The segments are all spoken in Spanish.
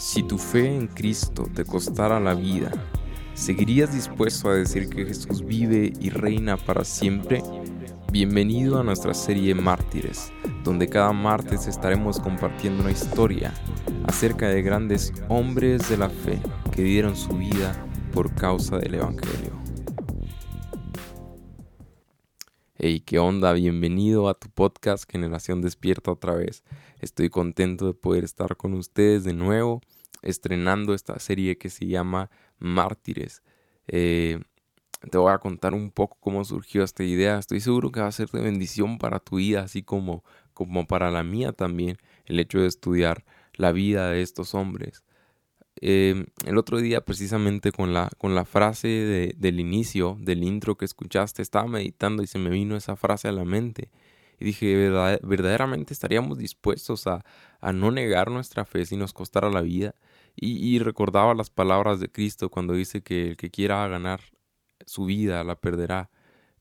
Si tu fe en Cristo te costara la vida, ¿seguirías dispuesto a decir que Jesús vive y reina para siempre? Bienvenido a nuestra serie Mártires, donde cada martes estaremos compartiendo una historia acerca de grandes hombres de la fe que dieron su vida por causa del Evangelio. Hey, ¿qué onda? Bienvenido a tu podcast Generación Despierta otra vez. Estoy contento de poder estar con ustedes de nuevo, estrenando esta serie que se llama Mártires. Eh, te voy a contar un poco cómo surgió esta idea. Estoy seguro que va a ser de bendición para tu vida, así como, como para la mía también, el hecho de estudiar la vida de estos hombres. Em, el otro día, precisamente con la, con la frase del inicio, del intro que escuchaste, estaba meditando y se me vino esa frase a la mente. Y dije, verdaderamente estaríamos dispuestos a, no negar nuestra fe si nos costara la vida. Y, recordaba las palabras de Cristo cuando dice que el que quiera ganar su vida la perderá,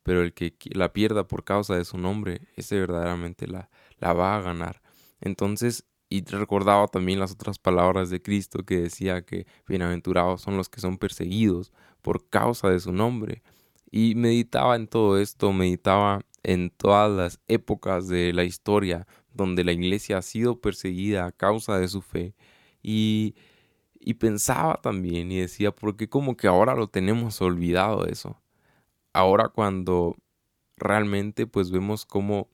pero el que la pierda por causa de su nombre, ese verdaderamente la, la va a ganar. Entonces, y recordaba también las otras palabras de Cristo que decía que bienaventurados son los que son perseguidos por causa de su nombre. Y meditaba en todo esto, meditaba en todas las épocas de la historia donde la iglesia ha sido perseguida a causa de su fe. Y, pensaba también y decía, porque como que ahora lo tenemos olvidado eso. Ahora cuando realmente pues vemos como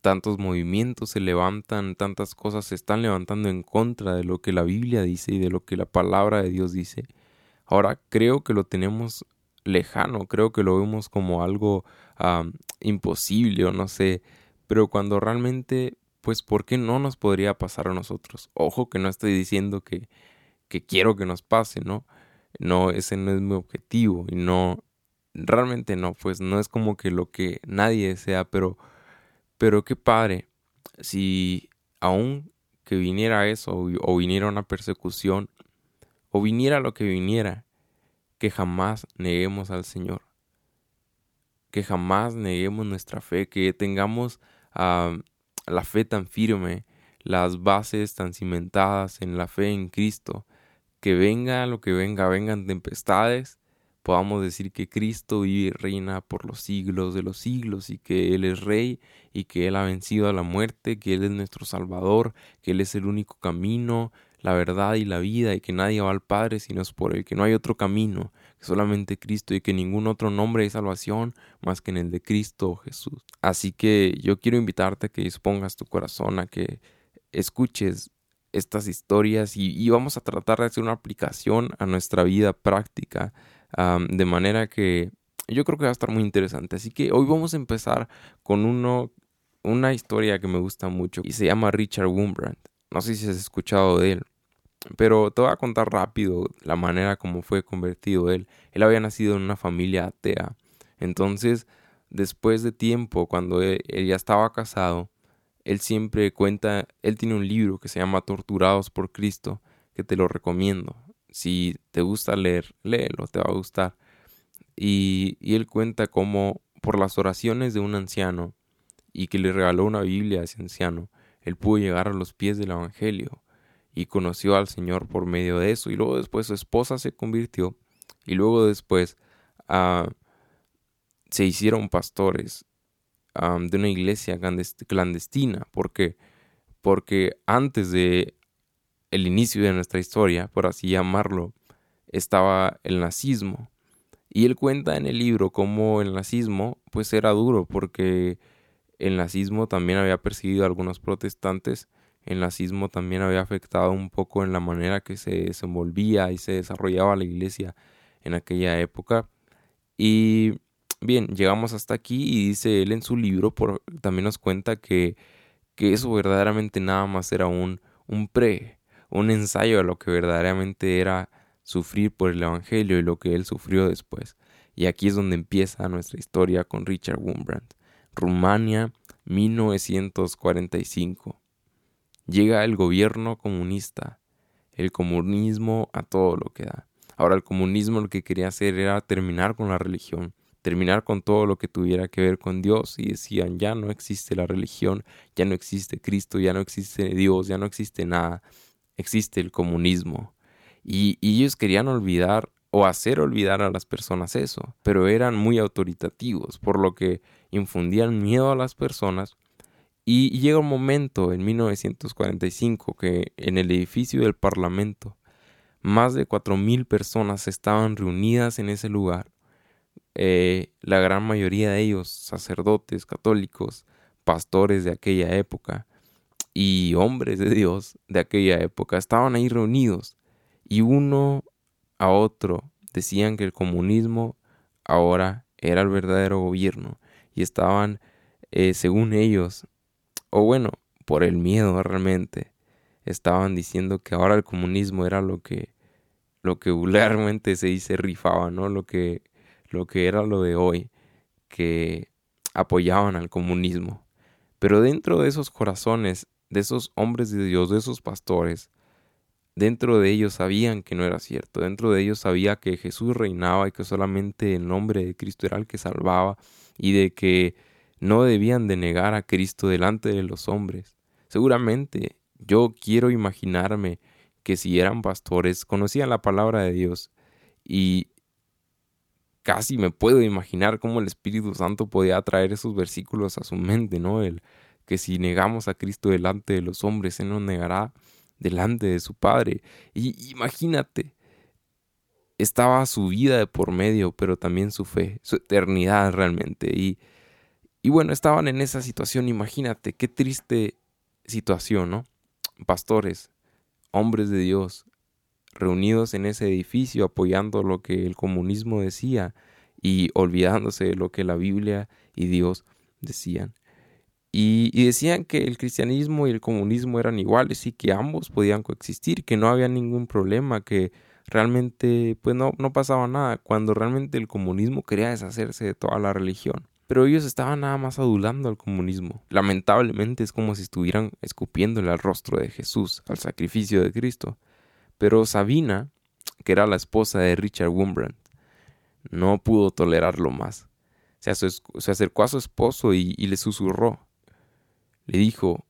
tantos movimientos se levantan, tantas cosas se están levantando en contra de lo que la Biblia dice y de lo que la palabra de Dios dice. Ahora creo que lo tenemos lejano, creo que lo vemos como algo imposible o no sé, pero cuando realmente, pues, ¿por qué no nos podría pasar a nosotros? Ojo que no estoy diciendo que, que quiero que nos pase, ¿no? No, ese no es mi objetivo y no, realmente no, pues no es como que lo que nadie desea, pero pero qué padre si aún que viniera eso o viniera una persecución o viniera lo que viniera, que jamás neguemos al Señor, que jamás neguemos nuestra fe, que tengamos la fe tan firme, las bases tan cimentadas en la fe en Cristo, que venga lo que venga, vengan tempestades, podamos decir que Cristo vive y reina por los siglos de los siglos y que Él es Rey y que Él ha vencido a la muerte, que Él es nuestro Salvador, que Él es el único camino, la verdad y la vida y que nadie va al Padre sino es por Él, que no hay otro camino, que solamente Cristo y que ningún otro nombre de salvación más que en el de Cristo Jesús. Así que yo quiero invitarte a que dispongas tu corazón, a que escuches estas historias y, vamos a tratar de hacer una aplicación a nuestra vida práctica de manera que yo creo que va a estar muy interesante. Así que hoy vamos a empezar con uno, una historia que me gusta mucho y se llama Richard Wurmbrand. No sé si has escuchado de él, pero te voy a contar rápido la manera como fue convertido él. Él había nacido en una familia atea. Entonces, después de tiempo, cuando él, él ya estaba casado, él siempre cuenta, él tiene un libro que se llama Torturados por Cristo, que te lo recomiendo. Si te gusta leer, léelo, te va a gustar. Y, él cuenta cómo por las oraciones de un anciano y que le regaló una Biblia a ese anciano, él pudo llegar a los pies del Evangelio y conoció al Señor por medio de eso. Y luego después su esposa se convirtió y luego después ah, se hicieron pastores de una iglesia clandestina. ¿Por qué? Porque antes de el inicio de nuestra historia, por así llamarlo, estaba el nazismo. Y él cuenta en el libro cómo el nazismo pues era duro porque el nazismo también había perseguido a algunos protestantes, el nazismo también había afectado un poco en la manera que se desenvolvía y se desarrollaba la iglesia en aquella época. Y bien, llegamos hasta aquí y dice él en su libro, por, también nos cuenta que, que eso verdaderamente nada más era un, un pre, un ensayo a lo que verdaderamente era sufrir por el Evangelio y lo que él sufrió después. Y aquí es donde empieza nuestra historia con Richard Wurmbrand. Rumania, 1945. Llega el gobierno comunista, el comunismo a todo lo que da. Ahora el comunismo lo que quería hacer era terminar con la religión, terminar con todo lo que tuviera que ver con Dios y decían ya no existe la religión, ya no existe Cristo, ya no existe Dios, ya no existe nada existe el comunismo. Y, y ellos querían olvidar o hacer olvidar a las personas eso, pero eran muy autoritativos, por lo que infundían miedo a las personas. Y llega un momento en 1945 que en el edificio del Parlamento más de 4.000 personas estaban reunidas en ese lugar. Eh, la gran mayoría de ellos sacerdotes católicos, pastores de aquella época y hombres de Dios de aquella época estaban ahí reunidos y uno a otro decían que el comunismo ahora era el verdadero gobierno y estaban, eh, según ellos, o bueno, por el miedo realmente, estaban diciendo que ahora el comunismo era lo que, lo que vulgarmente se dice rifaba, ¿no? Lo que, lo que era lo de hoy, que apoyaban al comunismo. Pero dentro de esos corazones, de esos hombres de Dios, de esos pastores, Dentro de ellos sabían que no era cierto, dentro de ellos sabía que Jesús reinaba y que solamente el nombre de Cristo era el que salvaba y de que no debían de negar a Cristo delante de los hombres. Seguramente yo quiero imaginarme que si eran pastores conocían la palabra de Dios y casi me puedo imaginar cómo el Espíritu Santo podía traer esos versículos a su mente, ¿no? El que si negamos a Cristo delante de los hombres, Él nos negará delante de su Padre. Y imagínate, estaba su vida de por medio, pero también su fe, su eternidad realmente. Y, y bueno, estaban en esa situación, imagínate, qué triste situación, ¿no? Pastores, hombres de Dios, reunidos en ese edificio apoyando lo que el comunismo decía y olvidándose de lo que la Biblia y Dios decían. Y, decían que el cristianismo y el comunismo eran iguales y que ambos podían coexistir, que no había ningún problema, que realmente pues no, no pasaba nada, cuando realmente el comunismo quería deshacerse de toda la religión. Pero ellos estaban nada más adulando al comunismo. Lamentablemente es como si estuvieran escupiéndole al rostro de Jesús, al sacrificio de Cristo. Pero Sabina, que era la esposa de Richard Wurmbrand, no pudo tolerarlo más. Se, acercó a su esposo y le susurró, le dijo,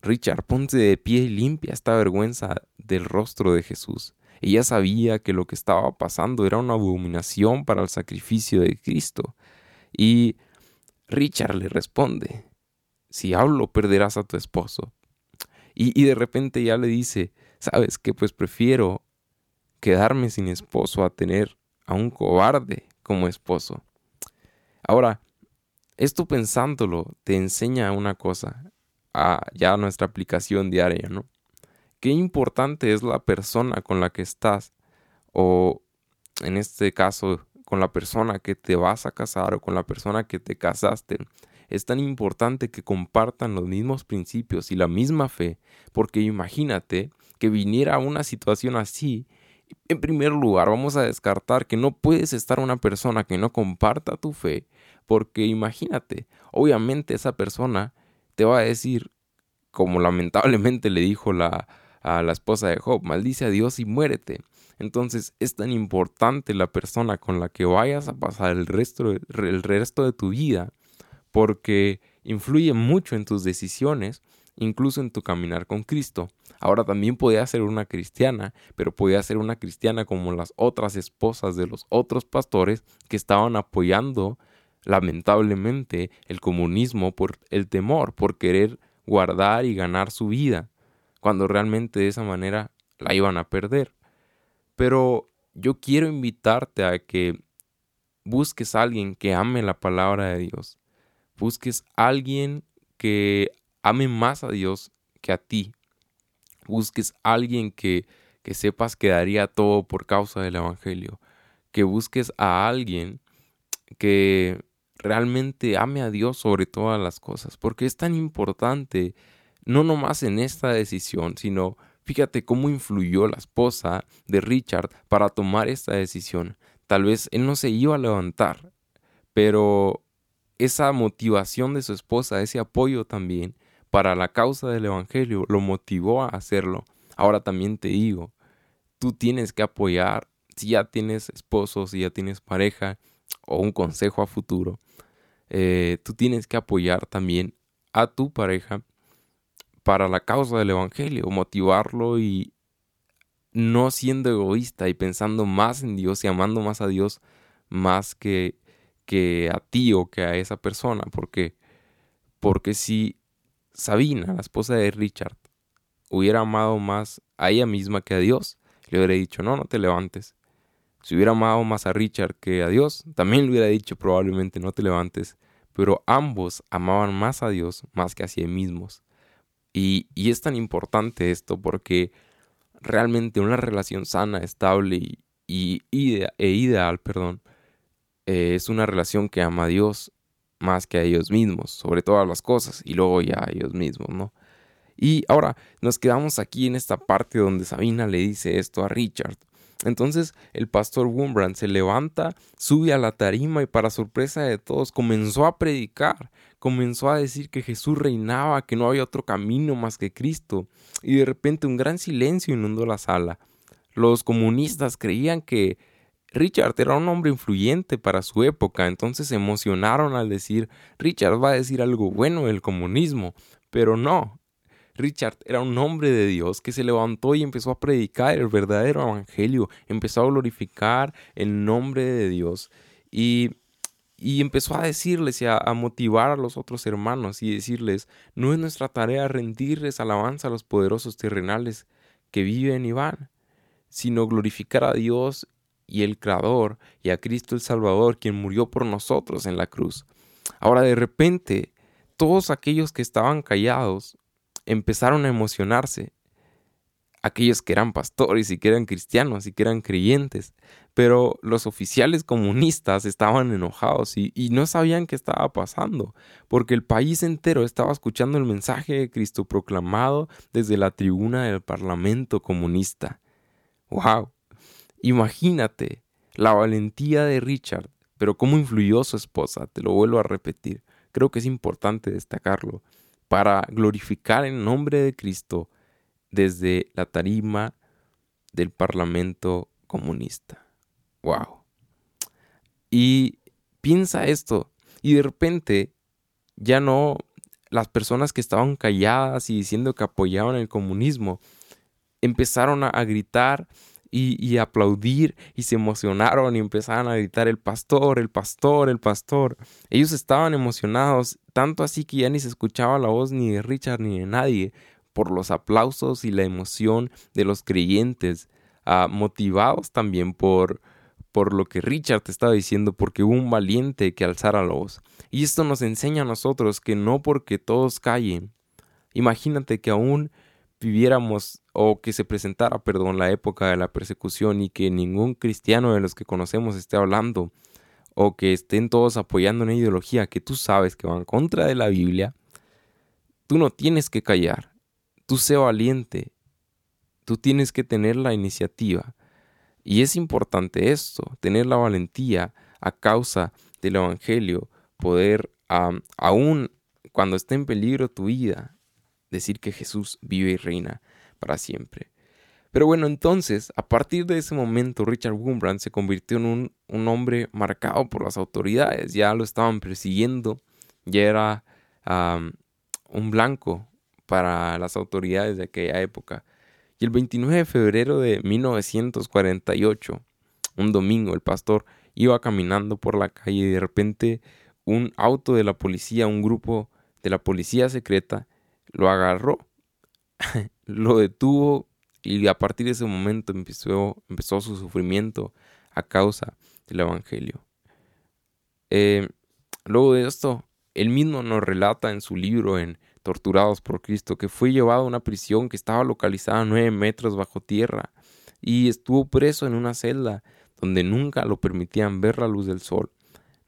Richard, ponte de pie y limpia esta vergüenza del rostro de Jesús. Ella sabía que lo que estaba pasando era una abominación para el sacrificio de Cristo. Y Richard le responde, si hablo perderás a tu esposo. Y, y de repente ya le dice, sabes que pues prefiero quedarme sin esposo a tener a un cobarde como esposo. Ahora, esto pensándolo te enseña una cosa, a ya nuestra aplicación diaria, ¿no? Qué importante es la persona con la que estás, o en este caso, con la persona que te vas a casar o con la persona que te casaste. Es tan importante que compartan los mismos principios y la misma fe, porque imagínate que viniera una situación así en primer lugar, vamos a descartar que no puedes estar una persona que no comparta tu fe porque imagínate, obviamente esa persona te va a decir, como lamentablemente le dijo la, a la esposa de Job, maldice a Dios y muérete. Entonces es tan importante la persona con la que vayas a pasar el resto, el resto de tu vida, porque influye mucho en tus decisiones, incluso en tu caminar con Cristo. Ahora también podía ser una cristiana, pero podía ser una cristiana como las otras esposas de los otros pastores que estaban apoyando lamentablemente el comunismo por el temor, por querer guardar y ganar su vida, cuando realmente de esa manera la iban a perder. Pero yo quiero invitarte a que busques a alguien que ame la palabra de Dios, busques a alguien que ame más a Dios que a ti, busques a alguien que, que sepas que daría todo por causa del Evangelio, que busques a alguien que realmente ame a Dios sobre todas las cosas, porque es tan importante, no nomás en esta decisión, sino fíjate cómo influyó la esposa de Richard para tomar esta decisión. Tal vez él no se iba a levantar, pero esa motivación de su esposa, ese apoyo también para la causa del Evangelio, lo motivó a hacerlo. Ahora también te digo, tú tienes que apoyar, si ya tienes esposo, si ya tienes pareja, o un consejo a futuro, eh, tú tienes que apoyar también a tu pareja para la causa del Evangelio, motivarlo y no siendo egoísta y pensando más en Dios y amando más a Dios más que, que a ti o que a esa persona. Porque, porque si Sabina, la esposa de Richard, hubiera amado más a ella misma que a Dios, le hubiera dicho, no, no te levantes. Si hubiera amado más a Richard que a Dios, también le hubiera dicho probablemente, no te levantes. Pero ambos amaban más a Dios más que a sí mismos. Y, es tan importante esto porque realmente una relación sana, estable y, e ideal, perdón, eh, es una relación que ama a Dios más que a ellos mismos, sobre todas las cosas, y luego ya a ellos mismos, ¿no? Y ahora nos quedamos aquí en esta parte donde Sabina le dice esto a Richard. Entonces el pastor Wurmbrand se levanta, sube a la tarima y para sorpresa de todos comenzó a predicar, comenzó a decir que Jesús reinaba, que no había otro camino más que Cristo, y de repente un gran silencio inundó la sala. Los comunistas creían que Richard era un hombre influyente para su época, entonces se emocionaron al decir Richard va a decir algo bueno del comunismo, pero no, Richard era un hombre de Dios que se levantó y empezó a predicar el verdadero evangelio, empezó a glorificar el nombre de Dios y, y empezó a decirles y a, motivar a los otros hermanos y decirles, no es nuestra tarea rendirles alabanza a los poderosos terrenales que viven y van, sino glorificar a Dios y el Creador y a Cristo el Salvador, quien murió por nosotros en la cruz. Ahora de repente, todos aquellos que estaban callados empezaron a emocionarse aquellos que eran pastores y que eran cristianos y que eran creyentes, pero los oficiales comunistas estaban enojados y, no sabían qué estaba pasando, porque el país entero estaba escuchando el mensaje de Cristo proclamado desde la tribuna del Parlamento comunista. ¡Wow! Imagínate la valentía de Richard, pero cómo influyó su esposa, te lo vuelvo a repetir, creo que es importante destacarlo para glorificar el nombre de Cristo desde la tarima del Parlamento comunista. ¡Wow! Y piensa esto, y de repente ya no las personas que estaban calladas y diciendo que apoyaban el comunismo empezaron a, gritar y, aplaudir y se emocionaron y empezaron a gritar el pastor, el pastor, el pastor. Ellos estaban emocionados, tanto así que ya ni se escuchaba la voz ni de Richard ni de nadie, por los aplausos y la emoción de los creyentes, ah, motivados también por, por lo que Richard te estaba diciendo, porque hubo un valiente que alzara la voz. Y esto nos enseña a nosotros que no porque todos callen, imagínate que aún viviéramos o que se presentara, perdón, la época de la persecución y que ningún cristiano de los que conocemos esté hablando o que estén todos apoyando una ideología que tú sabes que va en contra de la Biblia, tú no tienes que callar, tú sé valiente, tú tienes que tener la iniciativa. Y es importante esto, tener la valentía a causa del Evangelio, poder aún cuando esté en peligro tu vida, decir que Jesús vive y reina para siempre. Pero bueno, entonces, a partir de ese momento, Richard Wurmbrand se convirtió en un, hombre marcado por las autoridades. Ya lo estaban persiguiendo, ya era un blanco para las autoridades de aquella época. Y el 29 de febrero de 1948, un domingo, el pastor iba caminando por la calle y de repente un auto de la policía, un grupo de la policía secreta, lo agarró, lo detuvo y a partir de ese momento empezó, su sufrimiento a causa del Evangelio. Eh, luego de esto, él mismo nos relata en su libro en Torturados por Cristo que fue llevado a una prisión que estaba localizada a nueve metros bajo tierra y estuvo preso en una celda donde nunca lo permitían ver la luz del sol.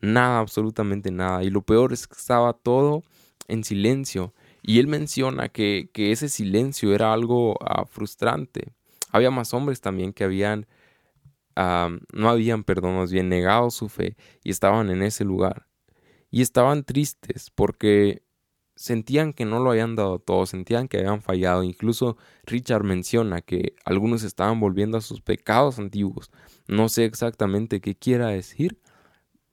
Nada, absolutamente nada. Y lo peor es que estaba todo en silencio y él menciona que, ese silencio era algo ah, frustrante. Había más hombres también que habían, ah, no habían, perdón, más bien negado su fe y estaban en ese lugar. Y estaban tristes porque sentían que no lo habían dado todo, sentían que habían fallado. Incluso Richard menciona que algunos estaban volviendo a sus pecados antiguos. No sé exactamente qué quiera decir,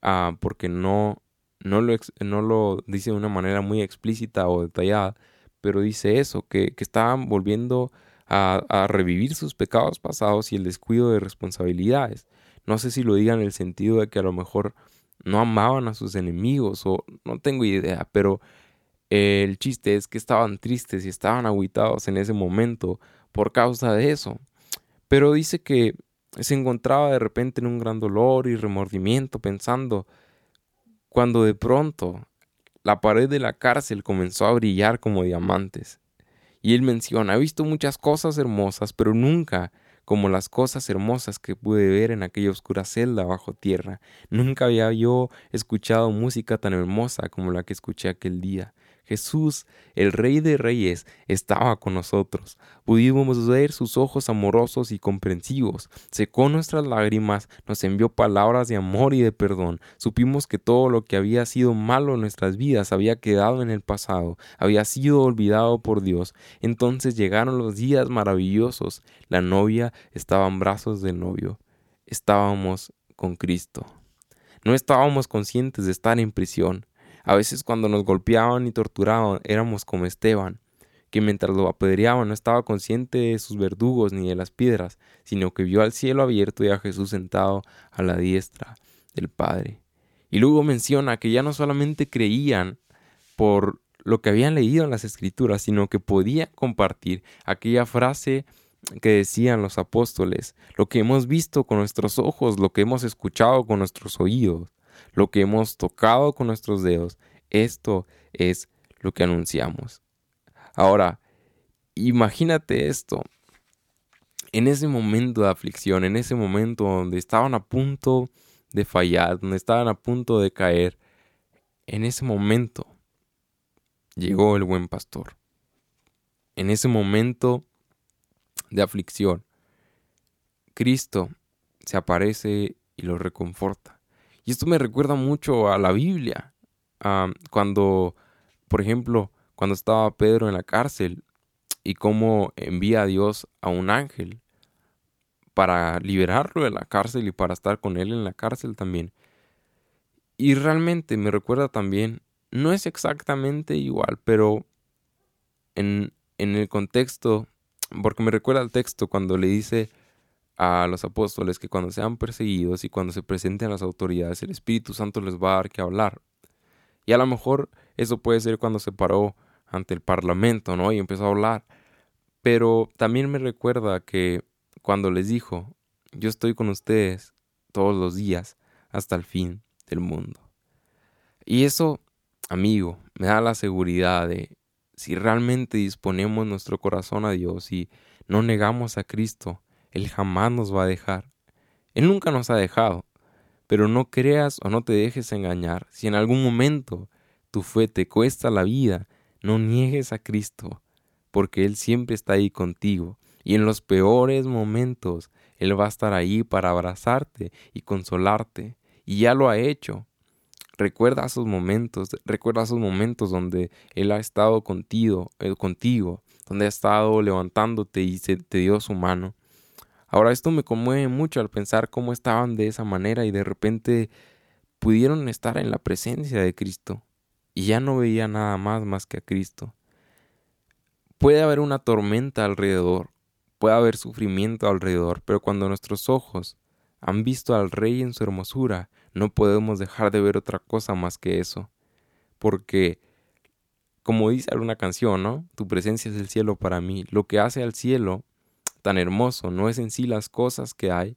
ah, porque no, no lo, no lo dice de una manera muy explícita o detallada, pero dice eso, que, estaban volviendo a, a, revivir sus pecados pasados y el descuido de responsabilidades. No sé si lo digan en el sentido de que a lo mejor no amaban a sus enemigos o no tengo idea, pero el chiste es que estaban tristes y estaban aguitados en ese momento por causa de eso. Pero dice que se encontraba de repente en un gran dolor y remordimiento pensando cuando de pronto la pared de la cárcel comenzó a brillar como diamantes. Y él menciona, he visto muchas cosas hermosas, pero nunca como las cosas hermosas que pude ver en aquella oscura celda bajo tierra. Nunca había yo escuchado música tan hermosa como la que escuché aquel día. Jesús, el Rey de Reyes, estaba con nosotros. Pudimos ver sus ojos amorosos y comprensivos. Secó nuestras lágrimas, nos envió palabras de amor y de perdón. Supimos que todo lo que había sido malo en nuestras vidas había quedado en el pasado, había sido olvidado por Dios. Entonces llegaron los días maravillosos. La novia estaba en brazos del novio. Estábamos con Cristo. No estábamos conscientes de estar en prisión. A veces cuando nos golpeaban y torturaban éramos como Esteban, que mientras lo apedreaban no estaba consciente de sus verdugos ni de las piedras, sino que vio al cielo abierto y a Jesús sentado a la diestra del Padre. Y luego menciona que ya no solamente creían por lo que habían leído en las escrituras, sino que podían compartir aquella frase que decían los apóstoles, lo que hemos visto con nuestros ojos, lo que hemos escuchado con nuestros oídos lo que hemos tocado con nuestros dedos, esto es lo que anunciamos. Ahora, imagínate esto. En ese momento de aflicción, en ese momento donde estaban a punto de fallar, donde estaban a punto de caer, en ese momento llegó el buen pastor. En ese momento de aflicción, Cristo se aparece y los reconforta. Y esto me recuerda mucho a la Biblia. cuando, por ejemplo, cuando estaba Pedro en la cárcel y cómo envía a Dios a un ángel para liberarlo de la cárcel y para estar con él en la cárcel también. Y realmente me recuerda también, no es exactamente igual, pero en, en el contexto, porque me recuerda al texto cuando le dice a los apóstoles que cuando sean perseguidos y cuando se presenten a las autoridades, el Espíritu Santo les va a dar que hablar. Y a lo mejor eso puede ser cuando se paró ante el Parlamento, ¿no? Y empezó a hablar. Pero también me recuerda que cuando les dijo, yo estoy con ustedes todos los días hasta el fin del mundo. Y eso, amigo, me da la seguridad de si realmente disponemos nuestro corazón a Dios y no negamos a Cristo, él jamás nos va a dejar. Él nunca nos ha dejado. Pero no creas o no te dejes engañar. Si en algún momento tu fe te cuesta la vida, no niegues a Cristo, porque Él siempre está ahí contigo. Y en los peores momentos, Él va a estar ahí para abrazarte y consolarte. Y ya lo ha hecho. Recuerda esos momentos, recuerda esos momentos donde Él ha estado contigo, eh, contigo donde ha estado levantándote y se, te dio su mano. Ahora esto me conmueve mucho al pensar cómo estaban de esa manera y de repente pudieron estar en la presencia de Cristo y ya no veía nada más más que a Cristo. Puede haber una tormenta alrededor, puede haber sufrimiento alrededor, pero cuando nuestros ojos han visto al Rey en su hermosura, no podemos dejar de ver otra cosa más que eso. Porque, como dice alguna canción, ¿no? Tu presencia es el cielo para mí. Lo que hace al cielo tan hermoso. No es en sí las cosas que hay,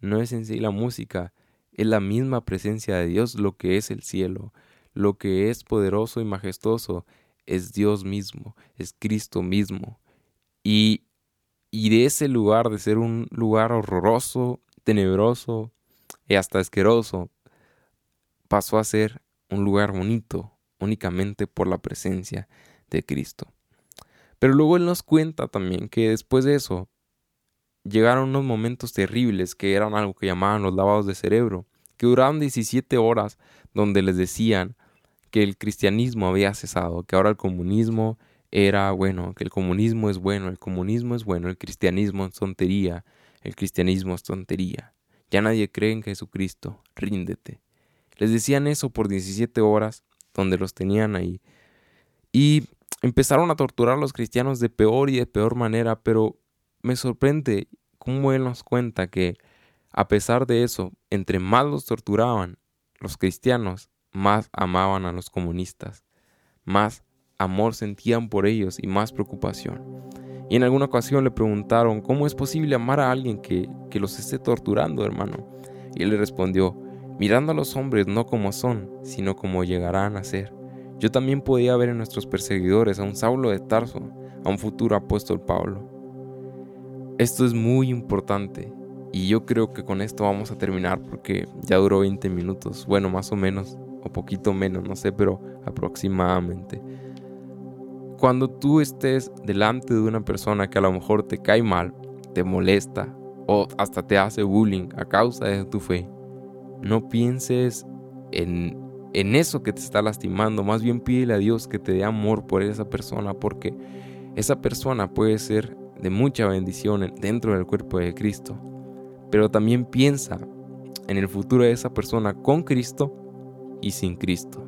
no es en sí la música, es la misma presencia de Dios lo que es el cielo, lo que es poderoso y majestuoso es Dios mismo, es Cristo mismo. Y, y de ese lugar, de ser un lugar horroroso, tenebroso y hasta asqueroso, pasó a ser un lugar bonito únicamente por la presencia de Cristo. Pero luego Él nos cuenta también que después de eso, llegaron unos momentos terribles que eran algo que llamaban los lavados de cerebro, que duraban 17 horas donde les decían que el cristianismo había cesado, que ahora el comunismo era bueno, que el comunismo es bueno, el comunismo es bueno, el cristianismo es tontería, el cristianismo es tontería. Ya nadie cree en Jesucristo, ríndete. Les decían eso por 17 horas donde los tenían ahí. Y empezaron a torturar a los cristianos de peor y de peor manera, pero me sorprende cómo él nos cuenta que a pesar de eso, entre más los torturaban, los cristianos más amaban a los comunistas, más amor sentían por ellos y más preocupación. Y en alguna ocasión le preguntaron, ¿cómo es posible amar a alguien que, que los esté torturando, hermano? Y él le respondió, mirando a los hombres no como son, sino como llegarán a ser. Yo también podía ver en nuestros perseguidores a un Saulo de Tarso, a un futuro apóstol Pablo. Esto es muy importante y yo creo que con esto vamos a terminar porque ya duró 20 minutos. Bueno, más o menos, o poquito menos, no sé, pero aproximadamente. Cuando tú estés delante de una persona que a lo mejor te cae mal, te molesta o hasta te hace bullying a causa de tu fe, no pienses en, en eso que te está lastimando. Más bien pídele a Dios que te dé amor por esa persona porque esa persona puede ser de mucha bendición dentro del cuerpo de Cristo pero también piensa en el futuro de esa persona con Cristo y sin Cristo.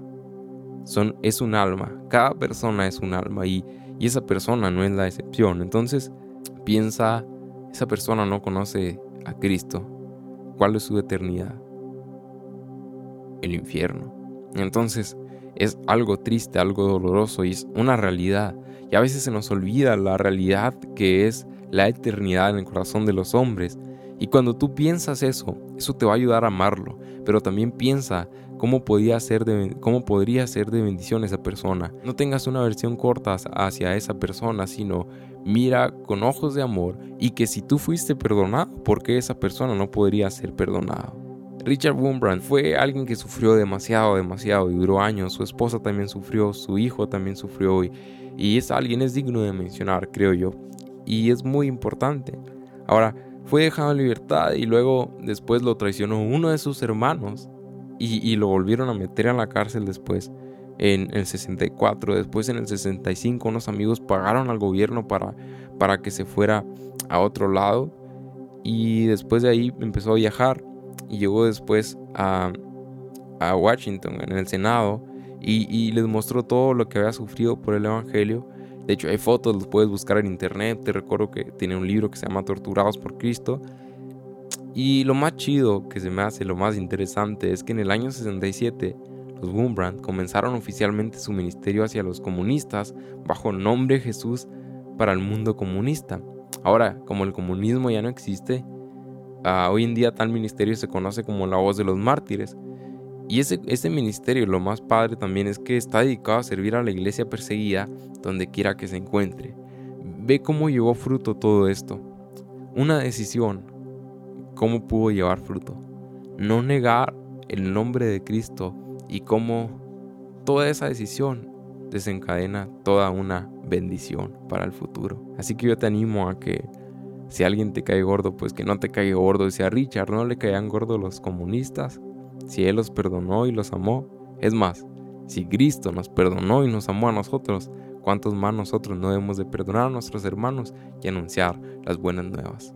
Es un alma, cada persona es un alma y esa persona no es la excepción. Entonces piensa, esa persona no conoce a Cristo. ¿Cuál es su eternidad? El infierno. Entonces es algo triste, algo doloroso y es una realidad. Y a veces se nos olvida la realidad que es la eternidad en el corazón de los hombres y cuando tú piensas eso, eso te va a ayudar a amarlo, pero también piensa cómo, podía ser de, cómo podría ser de bendición esa persona. No tengas una versión corta hacia esa persona, sino mira con ojos de amor y que si tú fuiste perdonado, ¿por qué esa persona no podría ser perdonado? Richard Wurmbrand fue alguien que sufrió demasiado, demasiado y duró años. Su esposa también sufrió, su hijo también sufrió y, y es alguien es digno de mencionar, creo yo. Y es muy importante. Ahora, fue dejado en libertad y luego después lo traicionó uno de sus hermanos y, lo volvieron a meter en la cárcel después en el 64, después en el 65 unos amigos pagaron al gobierno para, para que se fuera a otro lado y después de ahí empezó a viajar y llegó después a, a Washington en el Senado y, y les mostró todo lo que había sufrido por el Evangelio de hecho, hay fotos, los puedes buscar en internet. Te recuerdo que tiene un libro que se llama Torturados por Cristo. Y lo más chido que se me hace, lo más interesante, es que en el año 67 los Wurmbrand comenzaron oficialmente su ministerio hacia los comunistas bajo el nombre Jesús para el mundo comunista. Ahora, como el comunismo ya no existe, ah, hoy en día tal ministerio se conoce como la voz de los mártires. Y ese, ese ministerio, lo más padre también es que está dedicado a servir a la iglesia perseguida donde quiera que se encuentre. Ve cómo llevó fruto todo esto. Una decisión, cómo pudo llevar fruto. No negar el nombre de Cristo y cómo toda esa decisión desencadena toda una bendición para el futuro. Así que yo te animo a que si alguien te cae gordo, pues que no te caiga gordo. Y si Richard no le caían gordos los comunistas, si Él los perdonó y los amó. Es más, si Cristo nos perdonó y nos amó a nosotros, ¿cuántos más nosotros no debemos de perdonar a nuestros hermanos y anunciar las buenas nuevas?